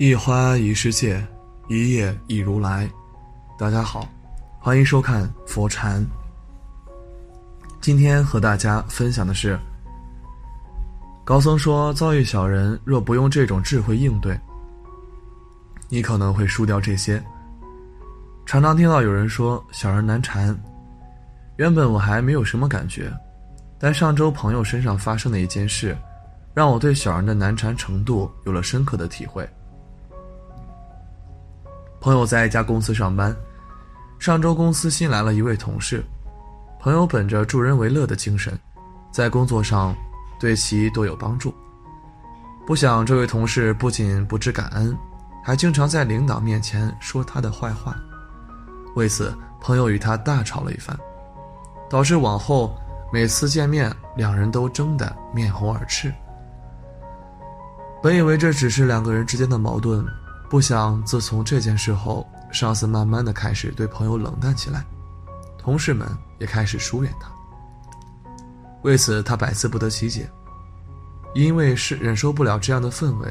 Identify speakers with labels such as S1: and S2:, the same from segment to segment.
S1: 一花一世界，一叶一如来。大家好，欢迎收看佛禅。今天和大家分享的是，高僧说，遭遇小人若不用这种智慧应对，你可能会输掉这些。常常听到有人说小人难缠，原本我还没有什么感觉，但上周朋友身上发生的一件事，让我对小人的难缠程度有了深刻的体会。朋友在一家公司上班，上周公司新来了一位同事。朋友本着助人为乐的精神，在工作上对其多有帮助。不想这位同事不仅不知感恩，还经常在领导面前说他的坏话。为此，朋友与他大吵了一番，导致往后每次见面，两人都争得面红耳赤。本以为这只是两个人之间的矛盾。不想，自从这件事后，上司慢慢的开始对朋友冷淡起来，同事们也开始疏远他。为此，他百思不得其解，因为是忍受不了这样的氛围，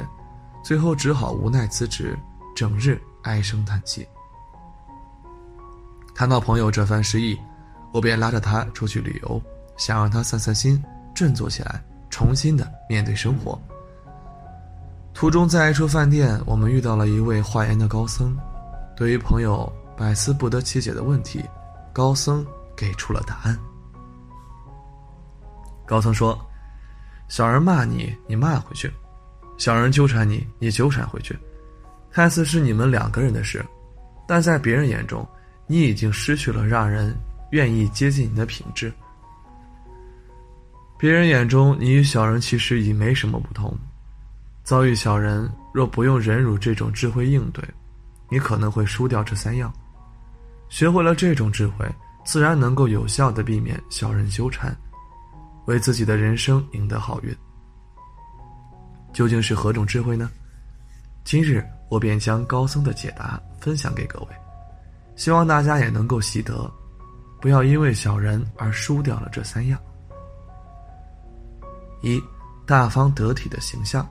S1: 最后只好无奈辞职，整日唉声叹气。看到朋友这番失意，我便拉着他出去旅游，想让他散散心，振作起来，重新的面对生活。途中，在一处饭店，我们遇到了一位化缘的高僧。对于朋友百思不得其解的问题，高僧给出了答案。高僧说：“小人骂你，你骂回去；小人纠缠你，你纠缠回去。看似是你们两个人的事，但在别人眼中，你已经失去了让人愿意接近你的品质。别人眼中，你与小人其实已没什么不同。”遭遇小人，若不用忍辱这种智慧应对，你可能会输掉这三样。学会了这种智慧，自然能够有效的避免小人纠缠，为自己的人生赢得好运。究竟是何种智慧呢？今日我便将高僧的解答分享给各位，希望大家也能够习得，不要因为小人而输掉了这三样。一，大方得体的形象。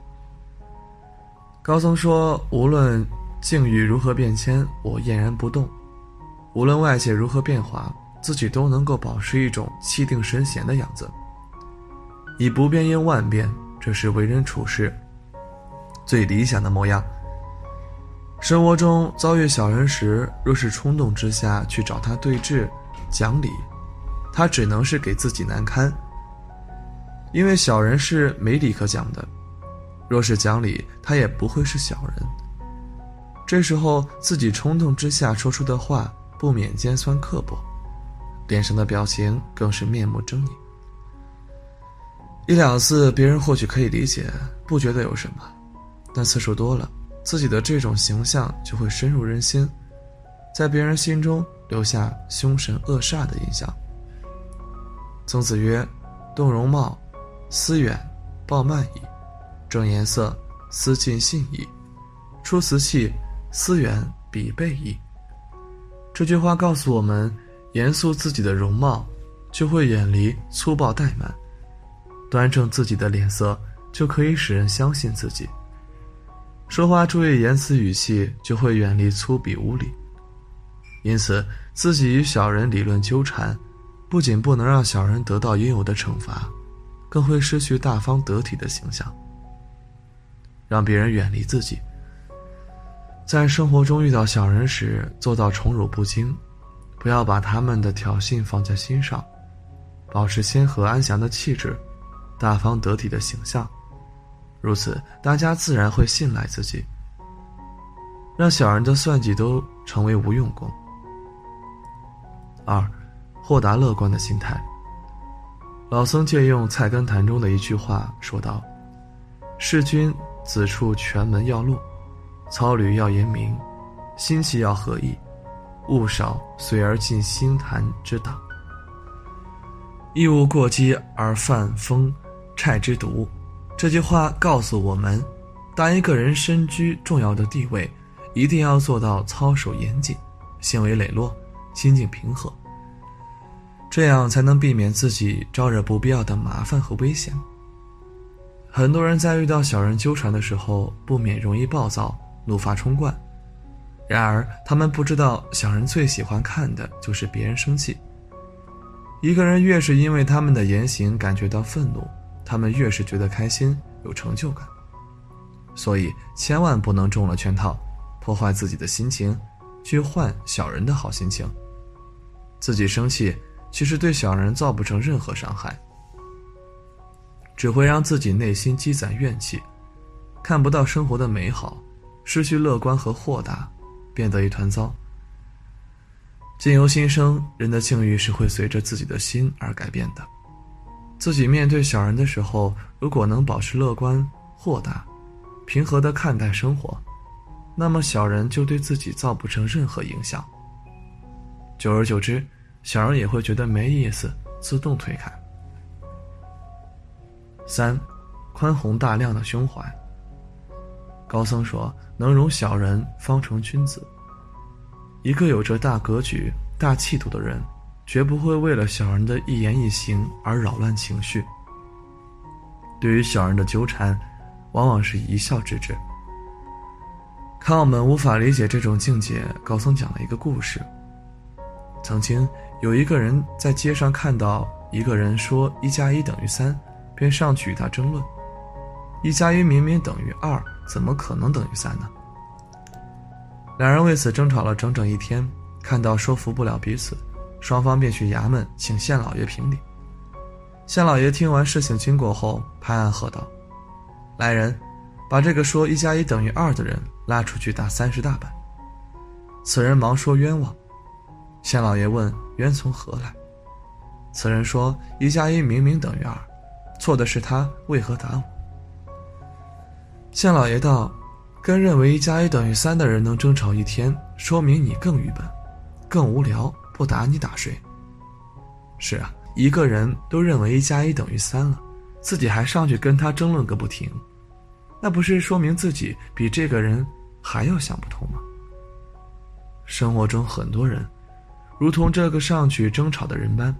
S1: 高僧说：“无论境遇如何变迁，我俨然不动；无论外界如何变化，自己都能够保持一种气定神闲的样子。以不变应万变，这是为人处事最理想的模样。生活中遭遇小人时，若是冲动之下去找他对峙、讲理，他只能是给自己难堪，因为小人是没理可讲的。”若是讲理，他也不会是小人。这时候自己冲动之下说出的话，不免尖酸刻薄，脸上的表情更是面目狰狞。一两次别人或许可以理解，不觉得有什么，但次数多了，自己的这种形象就会深入人心，在别人心中留下凶神恶煞的印象。曾子曰：“动容貌，思远，暴慢矣。”正颜色，思尽信矣；出辞气，思远必备矣。这句话告诉我们：严肃自己的容貌，就会远离粗暴怠慢；端正自己的脸色，就可以使人相信自己。说话注意言辞语气，就会远离粗鄙无礼。因此，自己与小人理论纠缠，不仅不能让小人得到应有的惩罚，更会失去大方得体的形象。让别人远离自己。在生活中遇到小人时，做到宠辱不惊，不要把他们的挑衅放在心上，保持谦和安详的气质，大方得体的形象，如此大家自然会信赖自己，让小人的算计都成为无用功。二，豁达乐观的心态。老僧借用《菜根谭》中的一句话说道：“世君。”此处全门要录，操履要严明，心气要合意，勿少随而进心坛之党。亦勿过激而犯风虿之毒。这句话告诉我们，当一个人身居重要的地位，一定要做到操守严谨，行为磊落，心境平和，这样才能避免自己招惹不必要的麻烦和危险。很多人在遇到小人纠缠的时候，不免容易暴躁，怒发冲冠。然而，他们不知道，小人最喜欢看的就是别人生气。一个人越是因为他们的言行感觉到愤怒，他们越是觉得开心、有成就感。所以，千万不能中了圈套，破坏自己的心情，去换小人的好心情。自己生气，其实对小人造不成任何伤害，只会让自己内心积攒怨气，看不到生活的美好，失去乐观和豁达。变得一团糟。境由心生，人的境遇是会随着自己的心而改变的。自己面对小人的时候，如果能保持乐观、豁达、平和的看待生活，那么小人就对自己造不成任何影响。久而久之，小人也会觉得没意思，自动推开。三，宽宏大量的胸怀。高僧说：“能容小人，方成君子。一个有着大格局、大气度的人，绝不会为了小人的一言一行而扰乱情绪。对于小人的纠缠，往往是一笑置之。”看我们无法理解这种境界，高僧讲了一个故事。曾经有一个人在街上看到一个人说“一加一等于三”，便上去与他争论。一加一明明等于二，怎么可能等于三呢？两人为此争吵了整整一天，看到说服不了彼此，双方便去衙门请县老爷评理。县老爷听完事情经过后，拍案喝道：“来人，把这个说一加一等于二的人拉出去打三十大板。”此人忙说冤枉。县老爷问冤从何来？此人说：“一加一明明等于二，错的是他为何打我？”县老爷道：“跟认为一加一等于三的人能争吵一天，说明你更愚笨，更无聊。不打你打谁？是啊，一个人都认为一加一等于三了，自己还上去跟他争论个不停，那不是说明自己比这个人还要想不通吗？生活中很多人，如同这个上去争吵的人般，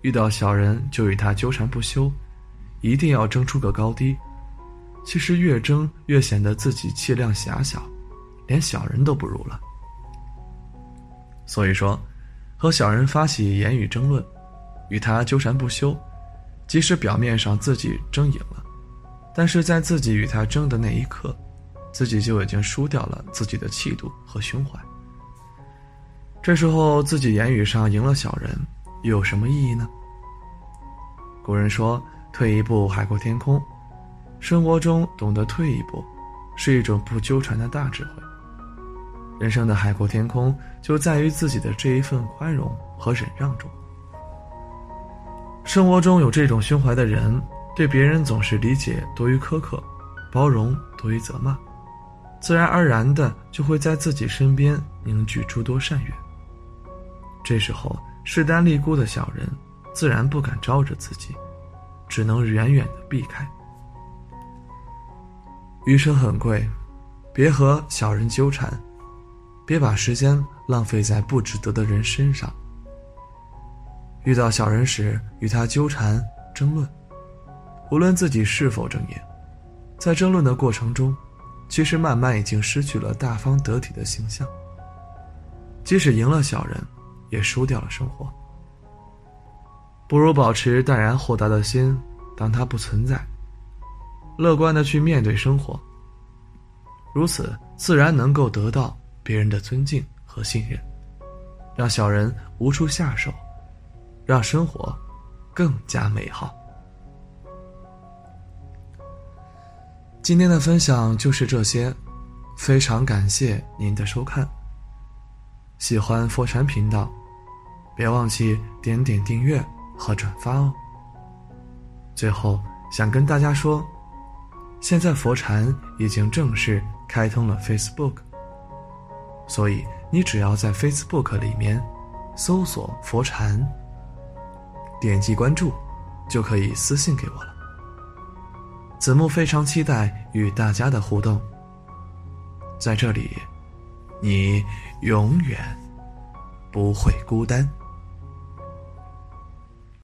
S1: 遇到小人就与他纠缠不休，一定要争出个高低。”其实越争越显得自己气量狭小，连小人都不如了。所以说，和小人发起言语争论，与他纠缠不休，即使表面上自己争赢了，但是在自己与他争的那一刻，自己就已经输掉了自己的气度和胸怀。这时候自己言语上赢了小人，又有什么意义呢？古人说：“退一步，海阔天空。”生活中懂得退一步，是一种不纠缠的大智慧。人生的海阔天空，就在于自己的这一份宽容和忍让中。生活中有这种胸怀的人，对别人总是理解多于苛刻，包容多于责骂，自然而然的就会在自己身边凝聚诸多善缘。这时候势单力孤的小人，自然不敢招惹自己，只能远远的避开。余生很贵，别和小人纠缠，别把时间浪费在不值得的人身上。遇到小人时，与他纠缠争论，无论自己是否正言，在争论的过程中，其实慢慢已经失去了大方得体的形象。即使赢了小人，也输掉了生活。不如保持淡然豁达的心，当他不存在。乐观的去面对生活，如此自然能够得到别人的尊敬和信任，让小人无处下手，让生活更加美好。今天的分享就是这些，非常感谢您的收看。喜欢佛禅频道，别忘记点点订阅和转发哦。最后想跟大家说。现在佛禅已经正式开通了 Facebook，所以你只要在 Facebook 里面搜索“佛禅”，点击关注，就可以私信给我了。子木非常期待与大家的互动，在这里，你永远不会孤单。